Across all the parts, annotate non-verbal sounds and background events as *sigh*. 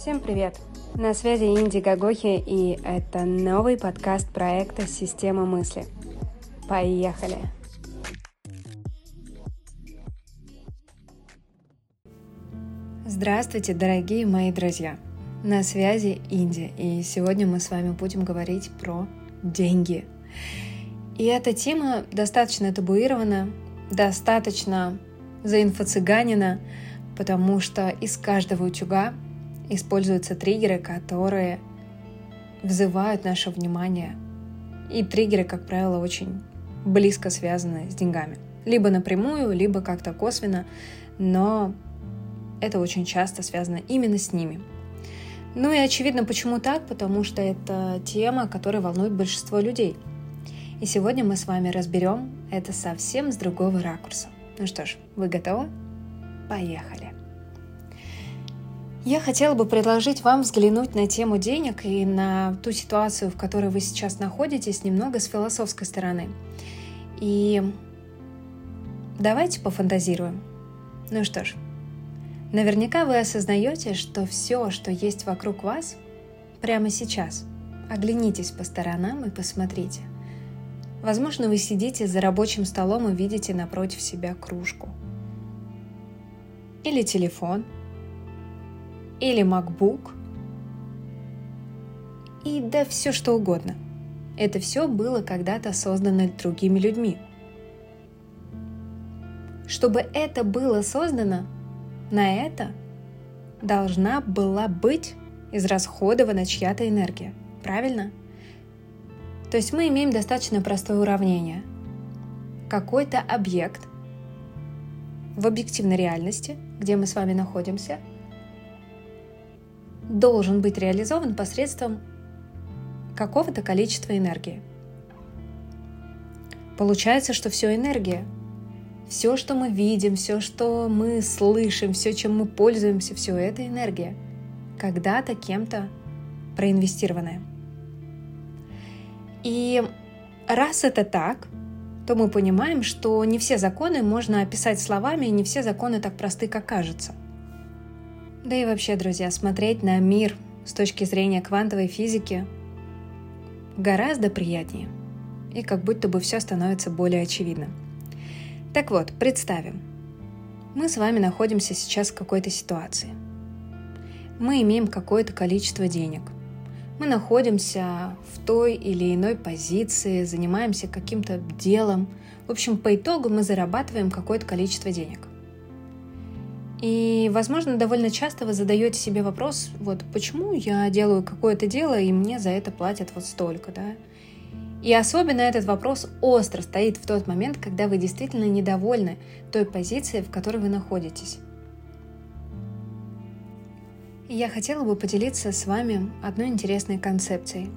Всем привет! На связи Инди Гагохи, и это новый подкаст проекта «Система мысли». Поехали! Здравствуйте, дорогие мои друзья! На связи Инди, и сегодня мы с вами будем говорить про деньги. И эта тема достаточно табуирована, достаточно заинфо-цыганина, потому что из каждого утюга используются триггеры, которые вызывают наше внимание. И триггеры, как правило, очень близко связаны с деньгами. Либо напрямую, либо как-то косвенно, но это очень часто связано именно с ними. Ну и очевидно, почему так, потому что это тема, которая волнует большинство людей. И сегодня мы с вами разберем это совсем с другого ракурса. Ну что ж, вы готовы? Поехали! Я хотела бы предложить вам взглянуть на тему денег и на ту ситуацию, в которой вы сейчас находитесь, немного с философской стороны. И давайте пофантазируем. Ну что ж, наверняка вы осознаете, что все, что есть вокруг вас, прямо сейчас. Оглянитесь по сторонам и посмотрите. Возможно, вы сидите за рабочим столом и видите напротив себя кружку – или телефон, или MacBook, и да все что угодно. Это все было когда-то создано другими людьми. Чтобы это было создано, на это должна была быть израсходована чья-то энергия. Правильно? То есть мы имеем достаточно простое уравнение. Какой-то объект в объективной реальности, где мы с вами находимся, должен быть реализован посредством какого-то количества энергии. Получается, что все энергия. Все, что мы видим, все, что мы слышим, все, чем мы пользуемся, все это энергия. Когда-то кем-то проинвестированная. И раз это так, то мы понимаем, что не все законы можно описать словами, и не все законы так просты, как кажется. Да и вообще, друзья, смотреть на мир с точки зрения квантовой физики гораздо приятнее. И как будто бы все становится более очевидным. Так вот, представим. Мы с вами находимся сейчас в какой-то ситуации. Мы имеем какое-то количество денег – мы находимся в той или иной позиции, занимаемся каким-то делом. В общем, по итогу мы зарабатываем какое-то количество денег. И, возможно, довольно часто вы задаете себе вопрос, вот почему я делаю какое-то дело, и мне за это платят вот столько, да? И особенно этот вопрос остро стоит в тот момент, когда вы действительно недовольны той позицией, в которой вы находитесь. И я хотела бы поделиться с вами одной интересной концепцией.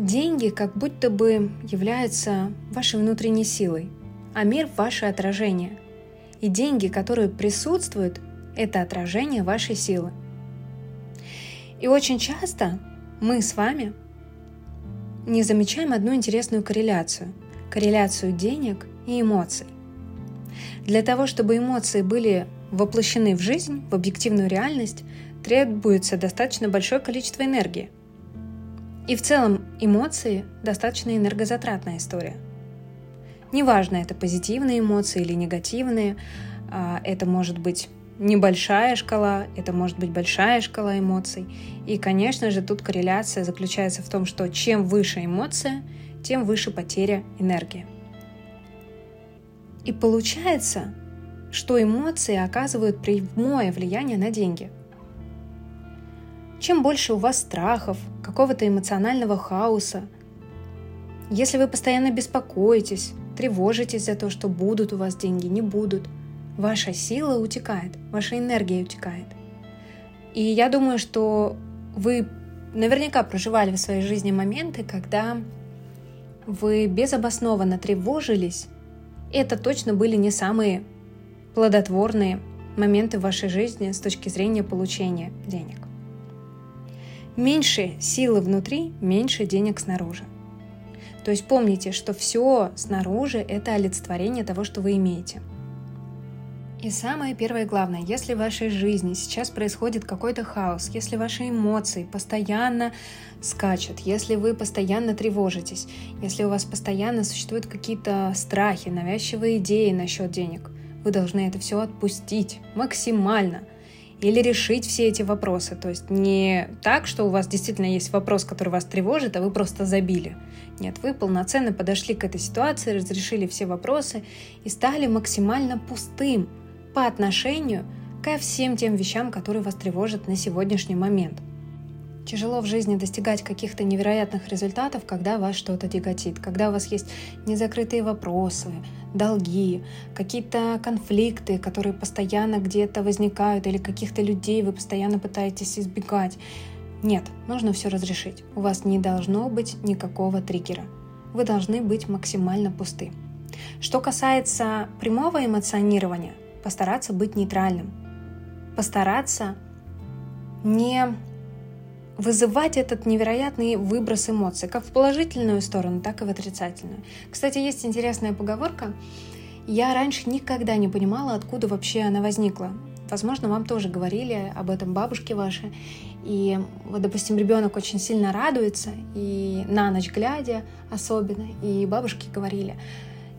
Деньги как будто бы являются вашей внутренней силой, а мир – ваше отражение. И деньги, которые присутствуют, это отражение вашей силы. И очень часто мы с вами не замечаем одну интересную корреляцию. Корреляцию денег и эмоций. Для того, чтобы эмоции были воплощены в жизнь, в объективную реальность, требуется достаточно большое количество энергии. И в целом эмоции – достаточно энергозатратная история. Неважно, это позитивные эмоции или негативные, а, это может быть небольшая шкала, это может быть большая шкала эмоций. И, конечно же, тут корреляция заключается в том, что чем выше эмоция, тем выше потеря энергии. И получается, что эмоции оказывают прямое влияние на деньги. Чем больше у вас страхов, какого-то эмоционального хаоса, если вы постоянно беспокоитесь, тревожитесь за то, что будут у вас деньги, не будут, ваша сила утекает, ваша энергия утекает. И я думаю, что вы наверняка проживали в своей жизни моменты, когда вы безобоснованно тревожились. Это точно были не самые плодотворные моменты в вашей жизни с точки зрения получения денег. Меньше силы внутри, меньше денег снаружи. То есть помните, что все снаружи – это олицетворение того, что вы имеете. И самое первое главное, если в вашей жизни сейчас происходит какой-то хаос, если ваши эмоции постоянно скачут, если вы постоянно тревожитесь, если у вас постоянно существуют какие-то страхи, навязчивые идеи насчет денег, вы должны это все отпустить максимально или решить все эти вопросы. То есть не так, что у вас действительно есть вопрос, который вас тревожит, а вы просто забили. Нет, вы полноценно подошли к этой ситуации, разрешили все вопросы и стали максимально пустым – по отношению ко всем тем вещам, которые вас тревожат на сегодняшний момент. Тяжело в жизни достигать каких-то невероятных результатов, когда вас что-то тяготит, когда у вас есть незакрытые вопросы, долги, какие-то конфликты, которые постоянно где-то возникают, или каких-то людей вы постоянно пытаетесь избегать. Нет, нужно все разрешить. У вас не должно быть никакого триггера. Вы должны быть максимально пусты. Что касается прямого эмоционирования, постараться быть нейтральным, постараться не вызывать этот невероятный выброс эмоций, как в положительную сторону, так и в отрицательную. Кстати, есть интересная поговорка. Я раньше никогда не понимала, откуда вообще она возникла. Возможно, вам тоже говорили об этом бабушки ваши. И вот, допустим, ребенок очень сильно радуется, и на ночь глядя особенно, и бабушки говорили,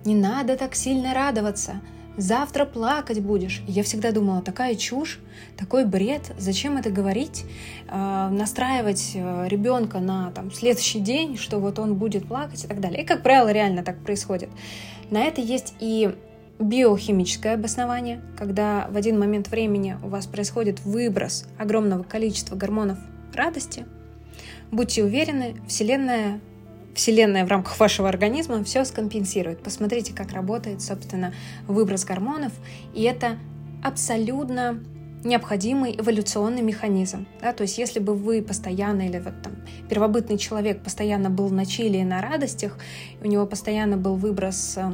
не надо так сильно радоваться, завтра плакать будешь. Я всегда думала, такая чушь, такой бред, зачем это говорить, э, настраивать э, ребенка на там, следующий день, что вот он будет плакать и так далее. И, как правило, реально так происходит. На это есть и биохимическое обоснование, когда в один момент времени у вас происходит выброс огромного количества гормонов радости. Будьте уверены, Вселенная Вселенная в рамках вашего организма все скомпенсирует. Посмотрите, как работает, собственно, выброс гормонов. И это абсолютно необходимый эволюционный механизм. Да? То есть если бы вы постоянно, или вот там первобытный человек постоянно был на чили и на радостях, у него постоянно был выброс э,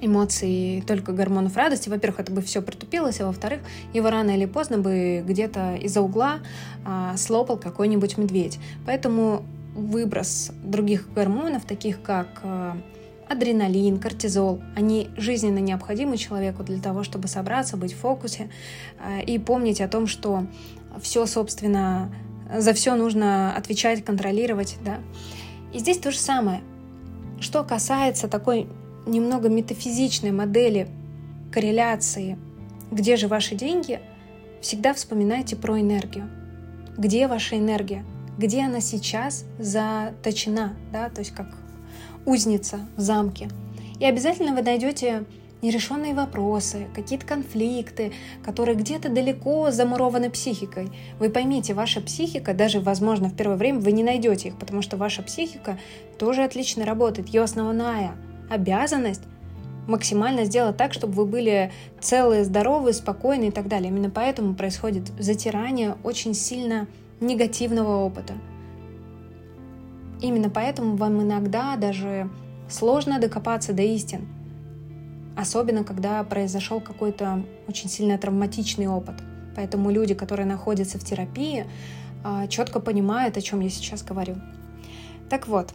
эмоций только гормонов радости, во-первых, это бы все притупилось, а во-вторых, его рано или поздно бы где-то из-за угла а, слопал какой-нибудь медведь. Поэтому выброс других гормонов, таких как э, адреналин, кортизол, они жизненно необходимы человеку для того, чтобы собраться, быть в фокусе э, и помнить о том, что все, собственно, за все нужно отвечать, контролировать, да. И здесь то же самое. Что касается такой немного метафизичной модели корреляции, где же ваши деньги, всегда вспоминайте про энергию. Где ваша энергия? Где она сейчас заточена, да, то есть как узница в замке. И обязательно вы найдете нерешенные вопросы, какие-то конфликты, которые где-то далеко замурованы психикой. Вы поймите, ваша психика, даже, возможно, в первое время вы не найдете их, потому что ваша психика тоже отлично работает. Ее основная обязанность максимально сделать так, чтобы вы были целые, здоровые, спокойные и так далее. Именно поэтому происходит затирание очень сильно негативного опыта. Именно поэтому вам иногда даже сложно докопаться до истин, особенно когда произошел какой-то очень сильно травматичный опыт. Поэтому люди, которые находятся в терапии, а, четко понимают, о чем я сейчас говорю. Так вот,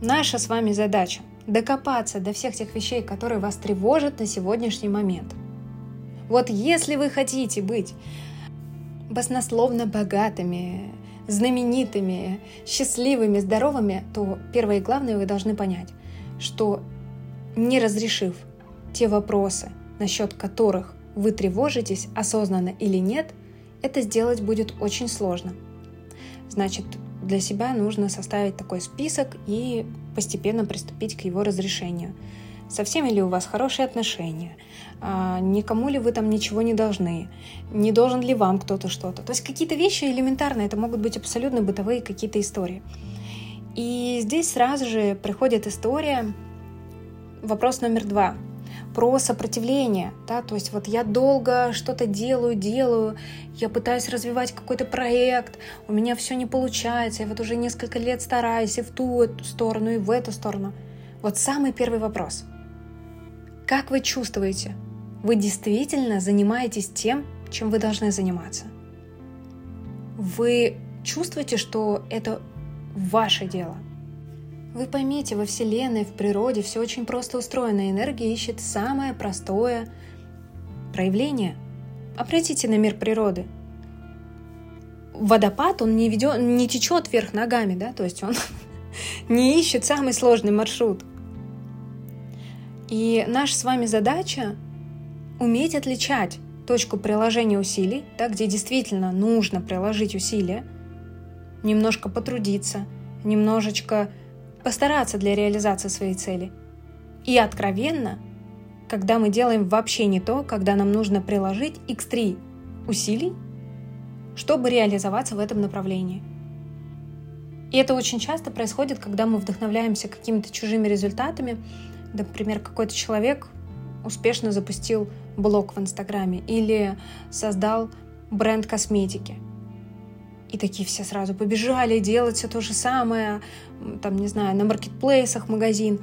наша с вами задача докопаться до всех тех вещей, которые вас тревожат на сегодняшний момент. Вот если вы хотите быть баснословно богатыми, знаменитыми, счастливыми, здоровыми, то первое и главное вы должны понять, что не разрешив те вопросы, насчет которых вы тревожитесь, осознанно или нет, это сделать будет очень сложно. Значит, для себя нужно составить такой список и постепенно приступить к его разрешению. Со всеми ли у вас хорошие отношения? А, никому ли вы там ничего не должны? Не должен ли вам кто-то что-то? То есть какие-то вещи элементарные, это могут быть абсолютно бытовые какие-то истории. И здесь сразу же приходит история, вопрос номер два, про сопротивление, да, то есть вот я долго что-то делаю, делаю, я пытаюсь развивать какой-то проект, у меня все не получается, я вот уже несколько лет стараюсь и в ту сторону, и в эту сторону. Вот самый первый вопрос – как вы чувствуете? Вы действительно занимаетесь тем, чем вы должны заниматься? Вы чувствуете, что это ваше дело? Вы поймите, во Вселенной, в природе все очень просто устроено. Энергия ищет самое простое, проявление. Обратите на мир природы. Водопад, он не, ведет, не течет вверх ногами, да, то есть он *laughs* не ищет самый сложный маршрут. И наша с вами задача уметь отличать точку приложения усилий, да, где действительно нужно приложить усилия, немножко потрудиться, немножечко постараться для реализации своей цели. И откровенно, когда мы делаем вообще не то, когда нам нужно приложить x3 усилий, чтобы реализоваться в этом направлении. И это очень часто происходит, когда мы вдохновляемся какими-то чужими результатами. Например, какой-то человек успешно запустил блог в Инстаграме или создал бренд косметики – и такие все сразу побежали делать все то же самое, там, не знаю, на маркетплейсах магазин.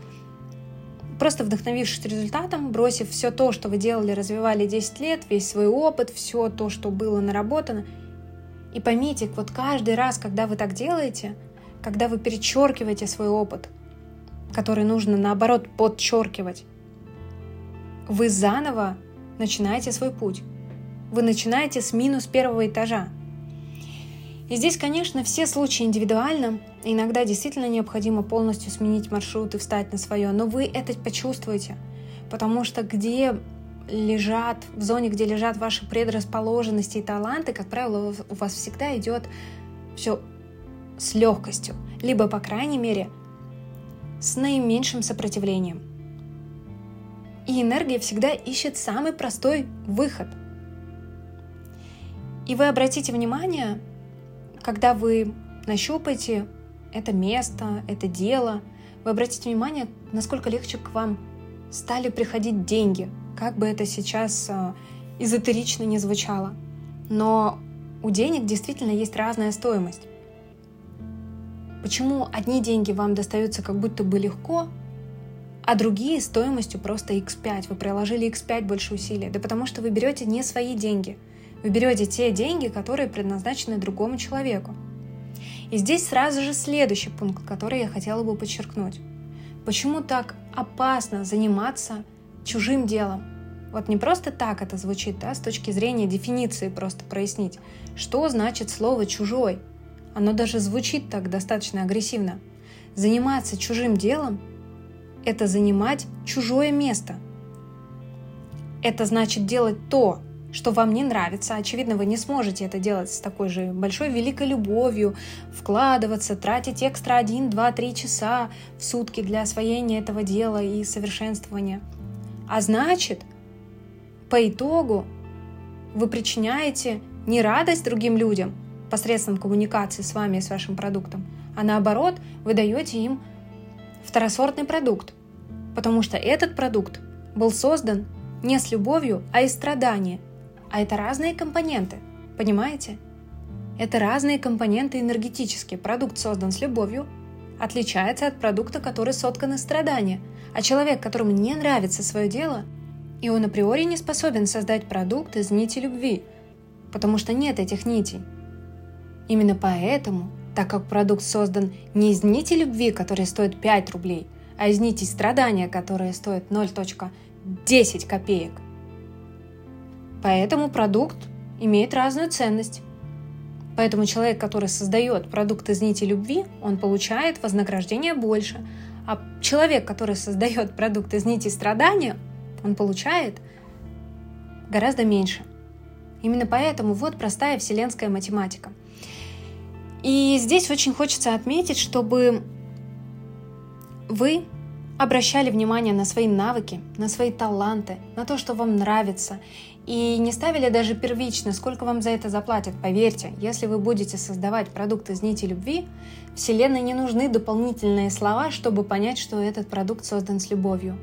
Просто вдохновившись результатом, бросив все то, что вы делали, развивали 10 лет, весь свой опыт, все то, что было наработано. И поймите, вот каждый раз, когда вы так делаете, когда вы перечеркиваете свой опыт, который нужно наоборот подчеркивать, вы заново начинаете свой путь. Вы начинаете с минус первого этажа. И здесь, конечно, все случаи индивидуально. Иногда действительно необходимо полностью сменить маршрут и встать на свое, но вы это почувствуете, потому что где лежат, в зоне, где лежат ваши предрасположенности и таланты, как правило, у вас всегда идет все с легкостью, либо, по крайней мере, с наименьшим сопротивлением. И энергия всегда ищет самый простой выход. И вы обратите внимание, когда вы нащупаете это место, это дело, вы обратите внимание, насколько легче к вам стали приходить деньги, как бы это сейчас э, эзотерично не звучало. Но у денег действительно есть разная стоимость. Почему одни деньги вам достаются как будто бы легко, а другие стоимостью просто x5. Вы приложили x5 больше усилий. Да потому что вы берете не свои деньги – вы берете те деньги, которые предназначены другому человеку. И здесь сразу же следующий пункт, который я хотела бы подчеркнуть. Почему так опасно заниматься чужим делом? Вот не просто так это звучит, да, с точки зрения дефиниции просто прояснить, что значит слово «чужой». Оно даже звучит так достаточно агрессивно. Заниматься чужим делом – это занимать чужое место. Это значит делать то, что вам не нравится. Очевидно, вы не сможете это делать с такой же большой великой любовью, вкладываться, тратить экстра 1, 2, 3 часа в сутки для освоения этого дела и совершенствования. А значит, по итогу вы причиняете не радость другим людям посредством коммуникации с вами и с вашим продуктом, а наоборот, вы даете им второсортный продукт, потому что этот продукт был создан не с любовью, а из страдания, а это разные компоненты, понимаете? Это разные компоненты энергетические. Продукт создан с любовью, отличается от продукта, который соткан из страдания. А человек, которому не нравится свое дело, и он априори не способен создать продукт из нити любви, потому что нет этих нитей. Именно поэтому, так как продукт создан не из нити любви, которая стоит 5 рублей, а из нити страдания, которая стоит 0.10 копеек, Поэтому продукт имеет разную ценность. Поэтому человек, который создает продукт из нити любви, он получает вознаграждение больше. А человек, который создает продукт из нити страдания, он получает гораздо меньше. Именно поэтому вот простая вселенская математика. И здесь очень хочется отметить, чтобы вы обращали внимание на свои навыки, на свои таланты, на то, что вам нравится, и не ставили даже первично, сколько вам за это заплатят. Поверьте, если вы будете создавать продукт из нити любви, Вселенной не нужны дополнительные слова, чтобы понять, что этот продукт создан с любовью,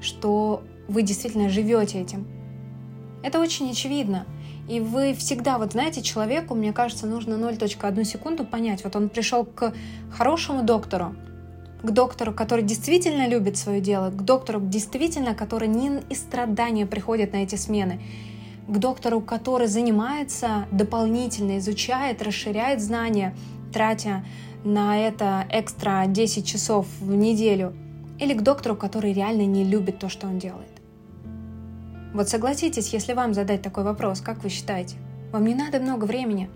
что вы действительно живете этим. Это очень очевидно. И вы всегда, вот знаете, человеку, мне кажется, нужно 0.1 секунду понять. Вот он пришел к хорошему доктору, к доктору, который действительно любит свое дело, к доктору, действительно, который не из страдания приходит на эти смены, к доктору, который занимается дополнительно, изучает, расширяет знания, тратя на это экстра 10 часов в неделю, или к доктору, который реально не любит то, что он делает. Вот согласитесь, если вам задать такой вопрос, как вы считаете? Вам не надо много времени.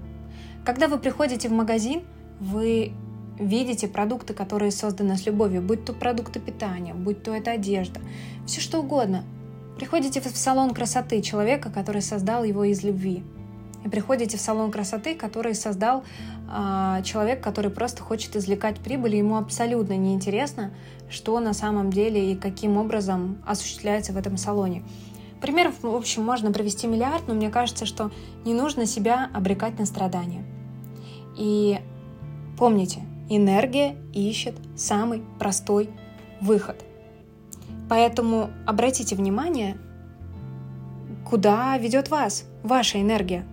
Когда вы приходите в магазин, вы видите продукты, которые созданы с любовью, будь то продукты питания, будь то это одежда, все что угодно. Приходите в салон красоты человека, который создал его из любви. И приходите в салон красоты, который создал э, человек, который просто хочет извлекать прибыль, ему абсолютно неинтересно, что на самом деле и каким образом осуществляется в этом салоне. Примеров, в общем, можно привести миллиард, но мне кажется, что не нужно себя обрекать на страдания. И помните, энергия ищет самый простой выход. Поэтому обратите внимание, куда ведет вас ваша энергия.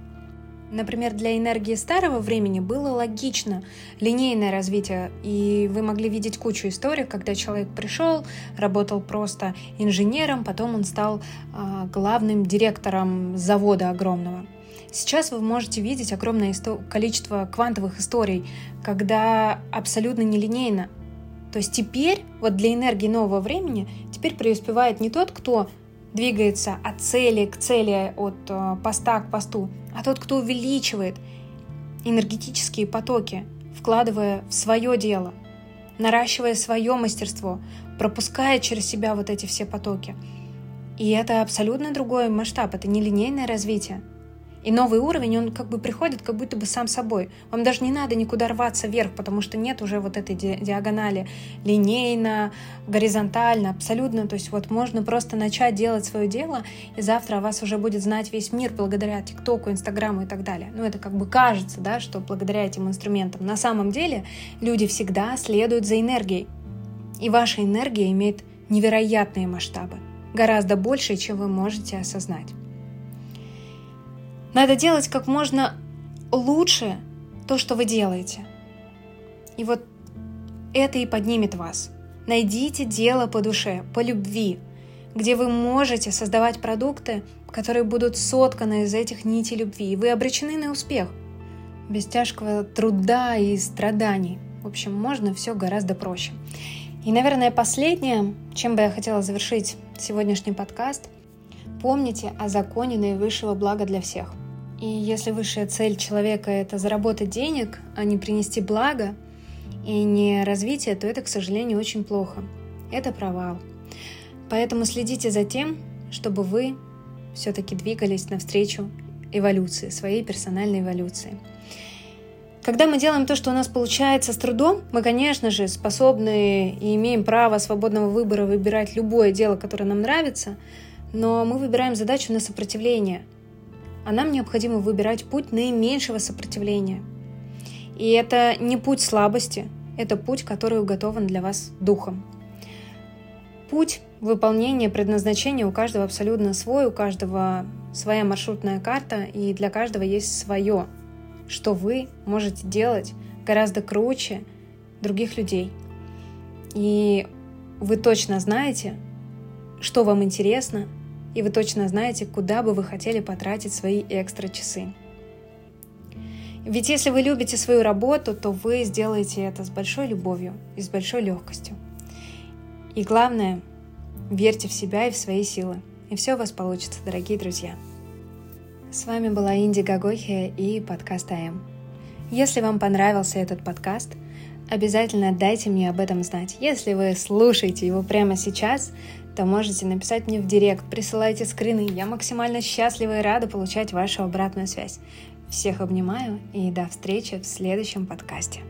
Например, для энергии старого времени было логично линейное развитие, и вы могли видеть кучу историй, когда человек пришел, работал просто инженером, потом он стал э, главным директором завода огромного. Сейчас вы можете видеть огромное количество квантовых историй, когда абсолютно нелинейно. То есть теперь, вот для энергии нового времени, теперь преуспевает не тот, кто двигается от цели к цели, от э, поста к посту, а тот, кто увеличивает энергетические потоки, вкладывая в свое дело, наращивая свое мастерство, пропуская через себя вот эти все потоки. И это абсолютно другой масштаб, это не линейное развитие – и новый уровень, он как бы приходит как будто бы сам собой. Вам даже не надо никуда рваться вверх, потому что нет уже вот этой диагонали линейно, горизонтально, абсолютно. То есть вот можно просто начать делать свое дело, и завтра о вас уже будет знать весь мир благодаря ТикТоку, Инстаграму и так далее. Ну это как бы кажется, да, что благодаря этим инструментам. На самом деле люди всегда следуют за энергией. И ваша энергия имеет невероятные масштабы, гораздо больше, чем вы можете осознать. Надо делать как можно лучше то, что вы делаете. И вот это и поднимет вас. Найдите дело по душе, по любви, где вы можете создавать продукты, которые будут сотканы из этих нитей любви, и вы обречены на успех. Без тяжкого труда и страданий. В общем, можно все гораздо проще. И, наверное, последнее, чем бы я хотела завершить сегодняшний подкаст, помните о законе наивысшего блага для всех – и если высшая цель человека — это заработать денег, а не принести благо и не развитие, то это, к сожалению, очень плохо. Это провал. Поэтому следите за тем, чтобы вы все-таки двигались навстречу эволюции, своей персональной эволюции. Когда мы делаем то, что у нас получается с трудом, мы, конечно же, способны и имеем право свободного выбора выбирать любое дело, которое нам нравится, но мы выбираем задачу на сопротивление – а нам необходимо выбирать путь наименьшего сопротивления. И это не путь слабости, это путь, который уготован для вас духом. Путь выполнения предназначения у каждого абсолютно свой, у каждого своя маршрутная карта, и для каждого есть свое, что вы можете делать гораздо круче других людей. И вы точно знаете, что вам интересно, и вы точно знаете, куда бы вы хотели потратить свои экстра часы. Ведь если вы любите свою работу, то вы сделаете это с большой любовью и с большой легкостью. И главное, верьте в себя и в свои силы. И все у вас получится, дорогие друзья. С вами была Инди Гагохия и подкаст АМ. Если вам понравился этот подкаст, обязательно дайте мне об этом знать. Если вы слушаете его прямо сейчас, то можете написать мне в директ, присылайте скрины. Я максимально счастлива и рада получать вашу обратную связь. Всех обнимаю и до встречи в следующем подкасте.